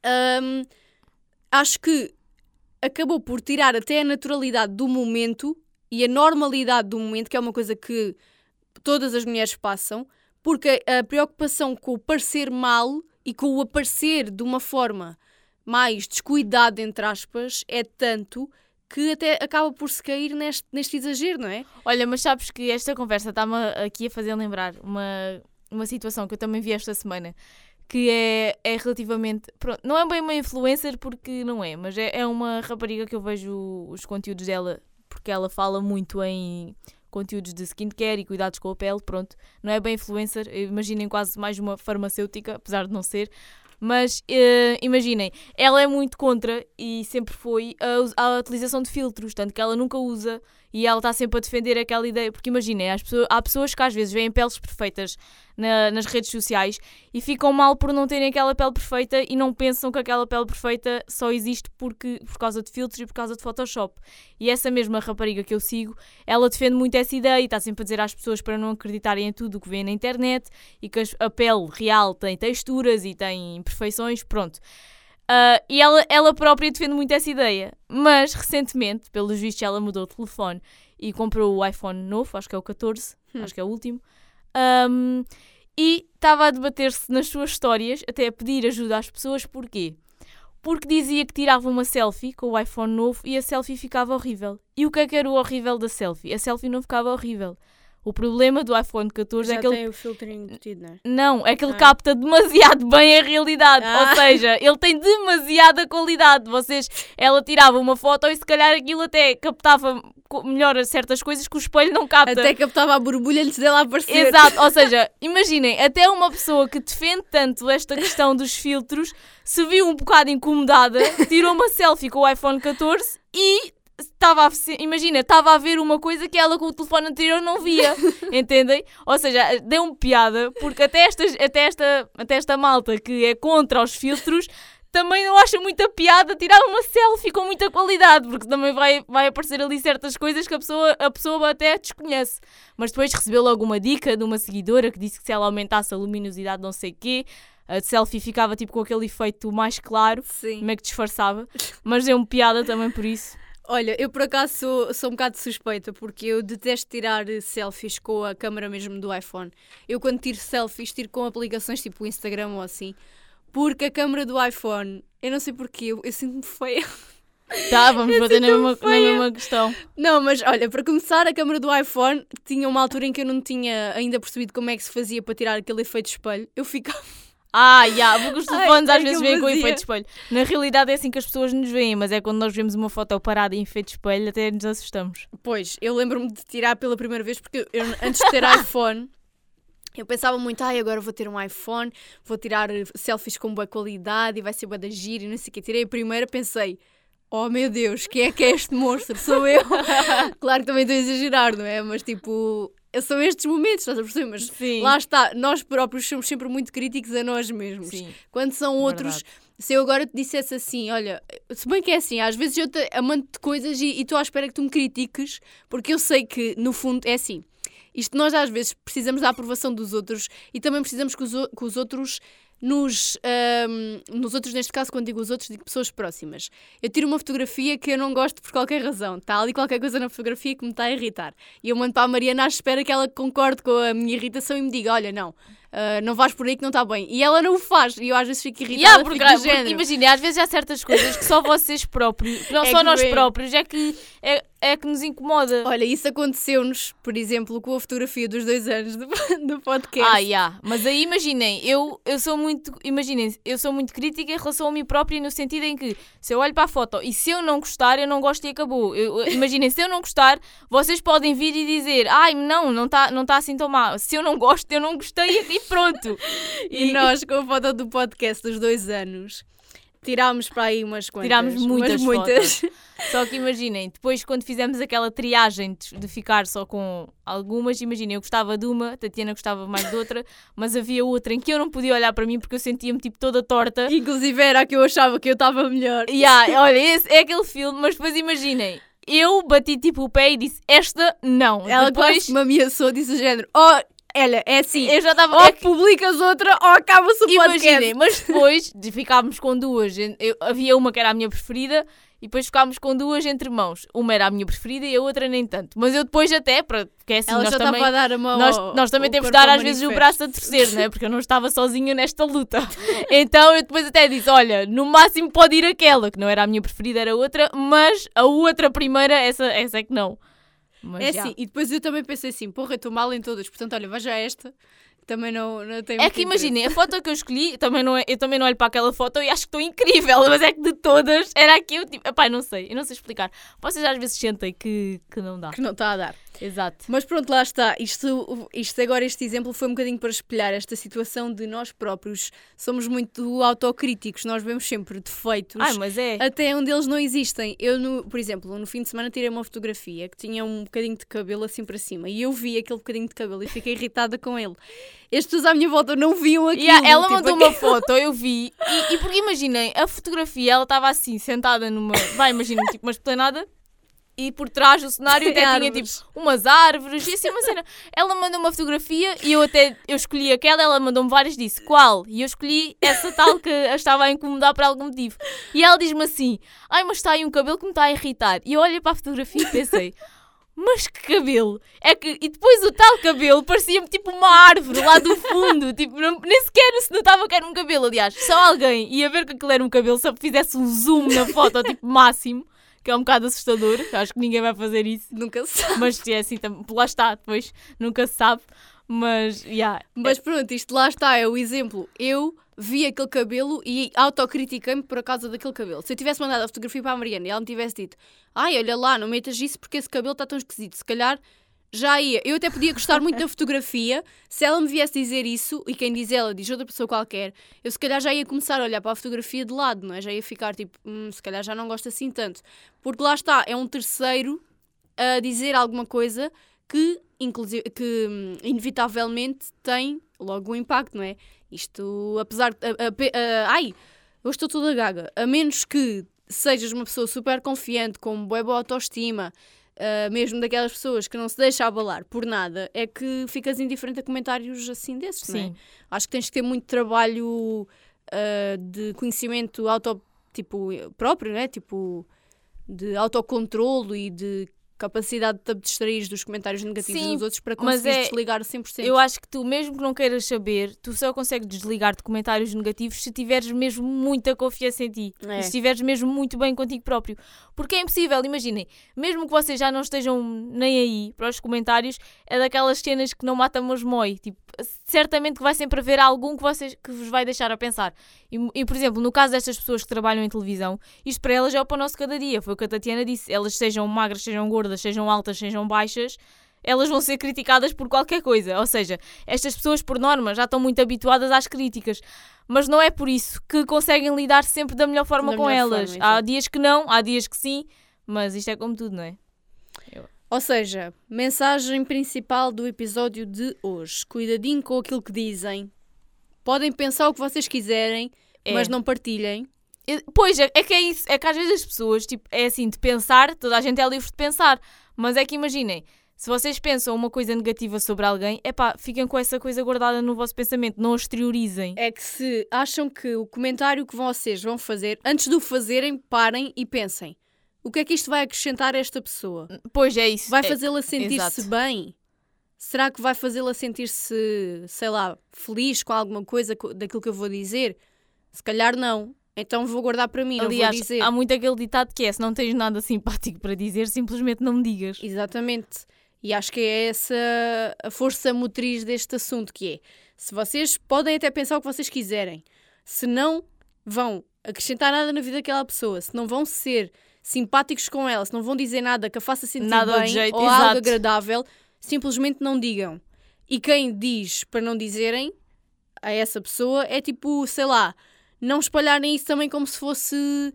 Hum, acho que acabou por tirar até a naturalidade do momento e a normalidade do momento, que é uma coisa que todas as mulheres passam, porque a preocupação com o parecer mal e com o aparecer de uma forma mais descuidada, entre aspas, é tanto que até acaba por se cair neste, neste exagero, não é? Olha, mas sabes que esta conversa está-me aqui a fazer lembrar uma, uma situação que eu também vi esta semana, que é, é relativamente. Pronto, não é bem uma influencer porque não é, mas é, é uma rapariga que eu vejo os conteúdos dela, porque ela fala muito em conteúdos de skincare e cuidados com a pele, pronto. Não é bem influencer, imaginem quase mais uma farmacêutica, apesar de não ser. Mas eh, imaginem, ela é muito contra e sempre foi a, a utilização de filtros, tanto que ela nunca usa e ela está sempre a defender aquela ideia. Porque imaginem, as pessoas- há pessoas que às vezes veem peles perfeitas na- nas redes sociais e ficam mal por não terem aquela pele perfeita e não pensam que aquela pele perfeita só existe porque, por causa de filtros e por causa de Photoshop. E essa mesma rapariga que eu sigo, ela defende muito essa ideia e está sempre a dizer às pessoas para não acreditarem em tudo o que vêem na internet e que a pele real tem texturas e tem imperfeições, pronto. Ah, e ela, ela própria defende muito essa ideia. Mas, recentemente, pelos vistos, ela mudou de telefone e comprou o iPhone novo, acho que é o 14, Hum. acho que é o último. Ahm, e estava a debater-se nas suas histórias, até a pedir ajuda às pessoas, porquê? Porque dizia que tirava uma selfie com o iPhone novo e a selfie ficava horrível. E o que é que era o horrível da selfie? A selfie não ficava horrível. O problema do iPhone 14 Já é que ele tem o filtrinho embutido, não é? não, é que ele Ah. capta demasiado bem a realidade. Ah. Ou seja, ele tem demasiada qualidade. Vocês, ela tirava uma foto e se calhar aquilo até captava melhor certas coisas que o espelho não capta. Até captava a borbulha antes dela aparecer. Exato, ou seja, imaginem, até uma pessoa que defende tanto esta questão dos filtros se viu um bocado incomodada, tirou uma selfie com o iPhone 14 e estava a, imagina, estava a ver uma coisa que ela com o telefone anterior não via, entendem? Ou seja, deu-me piada, porque até, estas, até, esta, até esta malta que é contra os filtros também não acha muita piada tirar uma selfie com muita qualidade, porque também vai, vai aparecer ali certas coisas que a pessoa, a pessoa até desconhece. Mas depois recebeu logo uma dica de uma seguidora que disse que se ela aumentasse a luminosidade não sei quê, a selfie ficava tipo com aquele efeito mais claro, Sim. meio que disfarçava. Mas deu-me piada também por isso. Olha, eu por acaso sou, sou um bocado suspeita porque eu detesto tirar selfies com a câmera mesmo do iPhone. Eu quando tiro selfies tiro com aplicações tipo o Instagram ou assim. Porque a câmera do iPhone, eu não sei porquê, eu, eu sinto-me feia. Tá, vamos Eu bater na mesma, na mesma questão. Não, mas olha, para começar, a câmera do iPhone tinha uma altura em que eu não tinha ainda percebido como é que se fazia para tirar aquele efeito espelho. Eu ficava. Ah, yeah, porque os Ai, telefones é às que vezes vêm com efeito de espelho. Na realidade é assim que as pessoas nos veem, mas é quando nós vemos uma foto parada em efeito de espelho até nos assustamos. Pois, eu lembro-me de tirar pela primeira vez porque eu, antes de ter iPhone, eu pensava muito, ai, agora vou ter um iPhone, vou tirar eh, selfies com boa qualidade e vai ser boa da gira e não sei o que. Tirei a primeira, pensei, oh meu Deus, quem é que é este monstro? Sou eu. claro que também estou a exagerar, não é? Mas tipo, são estes momentos, estás a perceber? Mas Sim. lá está, nós próprios somos sempre muito críticos a nós mesmos. Sim. Quando são outros, Verdade. se eu agora te dissesse assim, olha, se bem que é assim, às vezes eu te amando de coisas e estou à espera que tu me critiques, porque eu sei que no fundo é assim. Isto nós às vezes precisamos da aprovação dos outros e também precisamos que os, que os outros nos, ahm, nos outros, neste caso, quando digo os outros, digo pessoas próximas. Eu tiro uma fotografia que eu não gosto por qualquer razão. Está ali qualquer coisa na fotografia que me está a irritar. E eu mando para a Mariana à espera que ela concorde com a minha irritação e me diga: olha, não, ah, não vais por aí que não está bem. E ela não o faz. E eu às vezes fico irritada. Yeah, porque, fico porque imagina, às vezes há certas coisas que só vocês próprios, não É só nós próprios, é que, é, é que nos incomoda. Olha, isso aconteceu-nos, por exemplo, com a fotografia dos dois anos do, do podcast. Ah, yeah. mas aí imaginem, eu, eu sou muito, imaginem, eu sou muito crítica em relação a mim própria no sentido em que se eu olho para a foto e se eu não gostar, eu não gosto e acabou. Eu- imaginem, se eu não gostar, vocês podem vir e dizer, ai, não, não está não tá assim tão mal. Se eu não gosto, eu não gostei e pronto. E nós, com a foto do podcast dos dois anos, tirámos para aí umas quantas. Tirámos muitas muitas. Só que imaginem, depois quando fizemos aquela triagem de, ficar só com algumas, imaginem, eu gostava de uma, Tatiana gostava mais de outra, mas havia outra em que eu não podia olhar para mim porque eu sentia-me tipo toda torta. Inclusive era a que eu achava que eu estava melhor. Yeah, olha, esse é aquele filme, mas depois imaginem, eu bati tipo o pé e disse, esta não. Ela depois quase me ameaçou, disse o género: Oh, olha, é assim, eu já estava. ou é que- publicas outra ou acaba-se o Imaginem, podcast. mas depois de ficámos com duas, eu- havia uma que era a minha preferida e depois ficámos com duas entre mãos. Uma era a minha preferida e a outra nem tanto. Mas eu depois até, porque é assim, Ela nós já também, a dar a mão. nós, ao- nós também temos de dar às vezes o braço a torcer, não é? Porque eu não estava sozinha nesta luta. Então eu depois até disse: olha, no máximo pode ir aquela, que não era a minha preferida, era outra, mas a outra primeira, essa, essa é que não. Mas É já. assim, e depois eu também pensei assim: porra, eu estou mal em todas, portanto, olha, veja esta, também não, não tem É que imaginem, a foto que eu escolhi, também não é, eu também não olho para aquela foto e acho que estou incrível, mas é que de todas era a que eu tipo. Epá, não sei, eu não sei explicar. Vocês às vezes sentem que, que não dá. Que não está a dar. Exato. Mas pronto, lá está. Isto, isto agora, este exemplo foi um bocadinho para espelhar esta situação de nós próprios somos muito autocríticos, nós vemos sempre defeitos. Ai, mas é. Até onde eles não existem. Eu, no, por exemplo, no fim de semana tirei uma fotografia que tinha um bocadinho de cabelo assim para cima e eu vi aquele bocadinho de cabelo e fiquei irritada com ele. Estes pessoas à minha volta não viam aquilo. Yeah, ela tipo, mandou aquilo- uma foto, eu vi. E, e porque imaginem, a fotografia, ela estava assim, sentada numa. Vai, imaginem, tipo uma esplanada. E por trás do cenário até tinha tipo umas árvores e assim uma cena. Ela mandou uma fotografia e eu até eu escolhi aquela, ela mandou-me várias disse qual? E eu escolhi essa tal que a estava a incomodar por algum motivo. E ela diz-me assim: Ai, mas está aí um cabelo que me está a irritar. E eu olhei para a fotografia e pensei. Mas que cabelo! É que, e depois o tal cabelo parecia-me tipo uma árvore lá do fundo. tipo, não- nem sequer se notava que era um cabelo. Aliás, só alguém ia ver que aquilo era um cabelo se eu fizesse um zoom na foto, tipo máximo, que é um bocado assustador. Acho que ninguém vai fazer isso. Nunca se sabe. Mas se é assim, lá está, depois nunca se sabe. Mas, yeah, Mas pronto, isto lá está, é o exemplo. Eu vi aquele cabelo e autocritiquei-me por causa daquele cabelo. Se eu tivesse mandado a fotografia para a Mariana e ela me tivesse dito ai, olha lá, não metas isso porque esse cabelo está tão esquisito, se calhar já ia. Eu até podia gostar muito da fotografia se ela me viesse dizer isso, e quem diz ela diz outra pessoa qualquer, eu se calhar já ia começar a olhar para a fotografia de lado, não é? Já ia ficar tipo, "Hum, se calhar já não gosto assim tanto. Porque lá está, é um terceiro a dizer alguma coisa que, inclusive, que hum, inevitavelmente tem logo um impacto, não é? Isto, apesar de. ai, eu estou toda gaga. A menos que sejas uma pessoa super confiante, com boa boa autoestima, ah, mesmo daquelas pessoas que não se deixa abalar por nada, é que ficas indiferente a comentários assim desses, não é? sim. Acho que tens que ter muito trabalho ah, de conhecimento auto, tipo, próprio, né? Tipo, de autocontrolo e de capacidade de te abstrair dos comentários negativos Sim, dos outros para conseguir é- desligar 100%. Eu acho que tu, mesmo que não queiras saber, tu só consegues desligar de comentários negativos se tiveres mesmo muita confiança em ti. É. E se estiveres mesmo muito bem contigo próprio. Porque é impossível, imaginem, mesmo que vocês já não estejam nem aí para os comentários, é daquelas cenas que não matam mas mói. Tipo, certamente que vai sempre haver algum que, vocês, que vos vai deixar a pensar. E, e, por exemplo, no caso destas pessoas que trabalham em televisão, isto para elas é o para o nosso cada dia. Foi o que a Tatiana disse. Elas sejam magras, sejam gordas, sejam altas, sejam baixas, elas vão ser criticadas por qualquer coisa. Ou seja, estas pessoas, por norma, já estão muito habituadas às críticas. Mas não é por isso que conseguem lidar sempre da melhor forma Da com melhor elas. forma, há dias que não, há dias que sim, mas isto é como tudo, não é? Ou seja, mensagem principal do episódio de hoje. Cuidadinho com aquilo que dizem. Podem pensar o que vocês quiserem, É. mas não partilhem. Pois, é, é que é isso. É que às vezes as pessoas, tipo, é assim, de pensar, toda a gente é livre de pensar. Mas é que imaginem, se vocês pensam uma coisa negativa sobre alguém, é pá, fiquem com essa coisa guardada no vosso pensamento, não a exteriorizem. É que se acham que o comentário que vocês vão fazer, antes de o fazerem, parem e pensem. O que é que isto vai acrescentar a esta pessoa? Pois é isso. Vai É- fazê-la sentir-se bem? Será que vai fazê-la sentir-se, sei lá, feliz com alguma coisa co- daquilo que eu vou dizer? Se calhar não. Então vou guardar para mim, não Aliás, vou dizer. há muito aquele ditado que é: se não tens nada simpático para dizer, simplesmente não me digas. Exatamente. E acho que é essa a força motriz deste assunto, que é, se vocês podem até pensar o que vocês quiserem, se não vão acrescentar nada na vida daquela pessoa, se não vão ser simpáticos com ela, se não vão dizer nada que a faça sentir Nada bem jeito, ou algo exato. agradável, simplesmente não digam. E quem diz para não dizerem a essa pessoa é tipo, sei lá, não espalharem isso também como se fosse.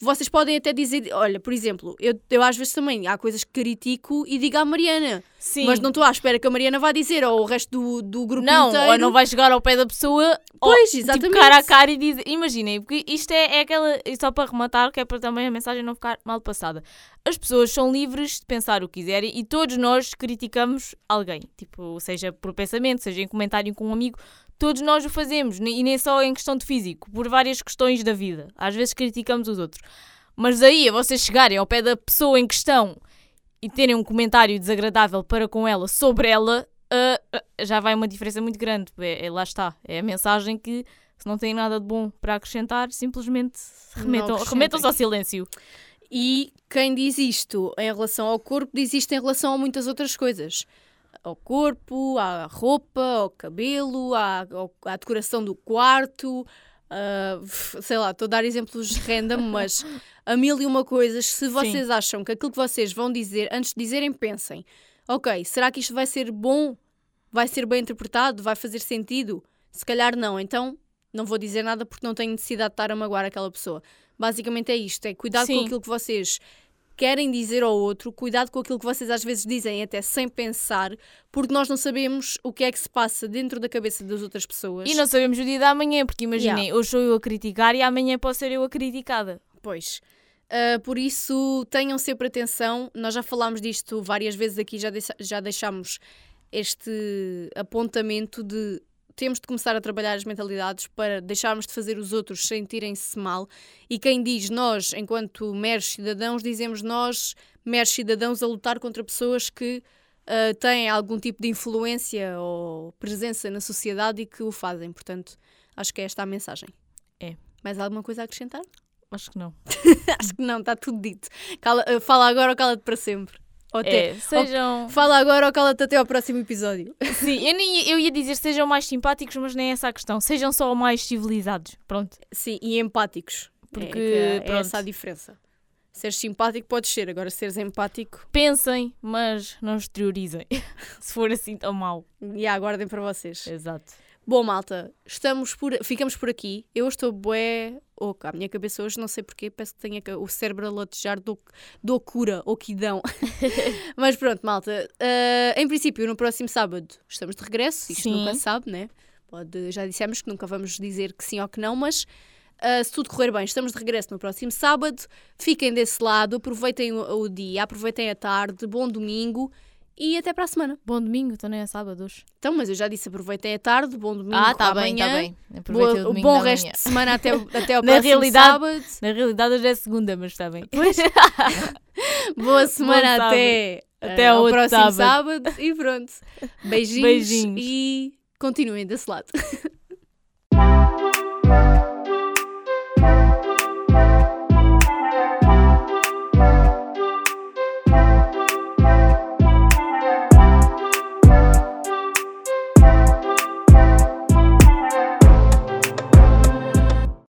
Vocês podem até dizer, olha, por exemplo, eu, eu às vezes também há coisas que critico e digo à Mariana, Sim. mas não estou à espera que a Mariana vá dizer ou o resto do, do grupo Não, inteiro. ou não vai chegar ao pé da pessoa Pois, ou, exatamente. tipo, cara a cara e dizer. Imaginem, porque isto é, é aquela. e Só para rematar, que é para também a mensagem não ficar mal passada. As pessoas são livres de pensar o que quiserem e todos nós criticamos alguém. Tipo, seja por pensamento, seja em comentário com um amigo, todos nós o fazemos. E nem só em questão de físico, por várias questões da vida. Às vezes criticamos os outros. Mas daí a vocês chegarem ao pé da pessoa em questão e terem um comentário desagradável para com ela sobre ela, ah, ah, já vai uma diferença muito grande. É, é- lá está. É a mensagem que, se não têm nada de bom para acrescentar, simplesmente remetam- remetam-se ao silêncio. E quem diz isto em relação ao corpo, diz isto em relação a muitas outras coisas. Ao corpo, à roupa, ao cabelo, à, à decoração do quarto, ah, sei lá, estou a dar exemplos random, mas a mil e uma coisas. Se vocês acham que aquilo que vocês vão dizer, antes de dizerem, pensem: ok, será que isto vai ser bom? Vai ser bem interpretado? Vai fazer sentido? Se calhar não, então não vou dizer nada porque não tenho necessidade de estar a magoar aquela pessoa. Basicamente é isto: é cuidado Sim. com aquilo que vocês querem dizer ao outro, cuidado com aquilo que vocês às vezes dizem até sem pensar, porque nós não sabemos o que é que se passa dentro da cabeça das outras pessoas. E não sabemos o dia da amanhã, porque imaginem, hoje sou eu a criticar e amanhã posso ser eu a criticada. Pois. Ah, por isso, tenham sempre atenção. Nós já falámos disto várias vezes aqui, já, deixa- já deixámos este apontamento de temos de começar a trabalhar as mentalidades para deixarmos de fazer os outros sentirem-se mal. E quem diz nós, enquanto meros cidadãos, dizemos nós, meros cidadãos, a lutar contra pessoas que ah, têm algum tipo de influência ou presença na sociedade e que o fazem. Portanto, acho que é esta a mensagem. É. Mais alguma coisa a acrescentar? Acho que não. Acho que não, está tudo dito. Cala- uh, fala agora ou cala-te para sempre. Ou até, É, sejam. Fala agora ou cala-te até ao próximo episódio. Sim, eu, nem, eu ia dizer sejam mais simpáticos, mas nem é essa a questão. Sejam só mais civilizados. Pronto. Sim, e empáticos. Porque, é, é, é essa a diferença. Seres simpático podes ser, agora seres empático, Pensem, mas não exteriorizem. Se for assim tão mau. e aguardem para vocês. Exato. Bom, malta, estamos por, ficamos por aqui. Eu estou bué oca. A minha cabeça hoje, não sei porquê, parece que tenho o cérebro a latejar do, do cura, oquidão. Mas pronto, malta. ah, em princípio, no próximo sábado estamos de regresso. Isto Sim. nunca sabe, né? Pode, já dissemos que nunca vamos dizer que sim ou que não, mas ah, se tudo correr bem, estamos de regresso no próximo sábado. Fiquem desse lado, aproveitem o, o dia, aproveitem a tarde, bom domingo e até para a semana. Bom domingo, então nem é sábado hoje. Então, mas eu já disse aproveitem a tarde, bom domingo. Ah, tá bem, amanhã. tá bem. Boa, Aproveitei o o domingo bom resto manhã. de semana até, o- até ao Na próximo realidade- sábado. Na realidade hoje é segunda, mas está bem. Pois. Boa semana sábado. até, Até eh, ao outro próximo sábado. sábado. E pronto. Beijinhos, Beijinhos. e continuem desse lado.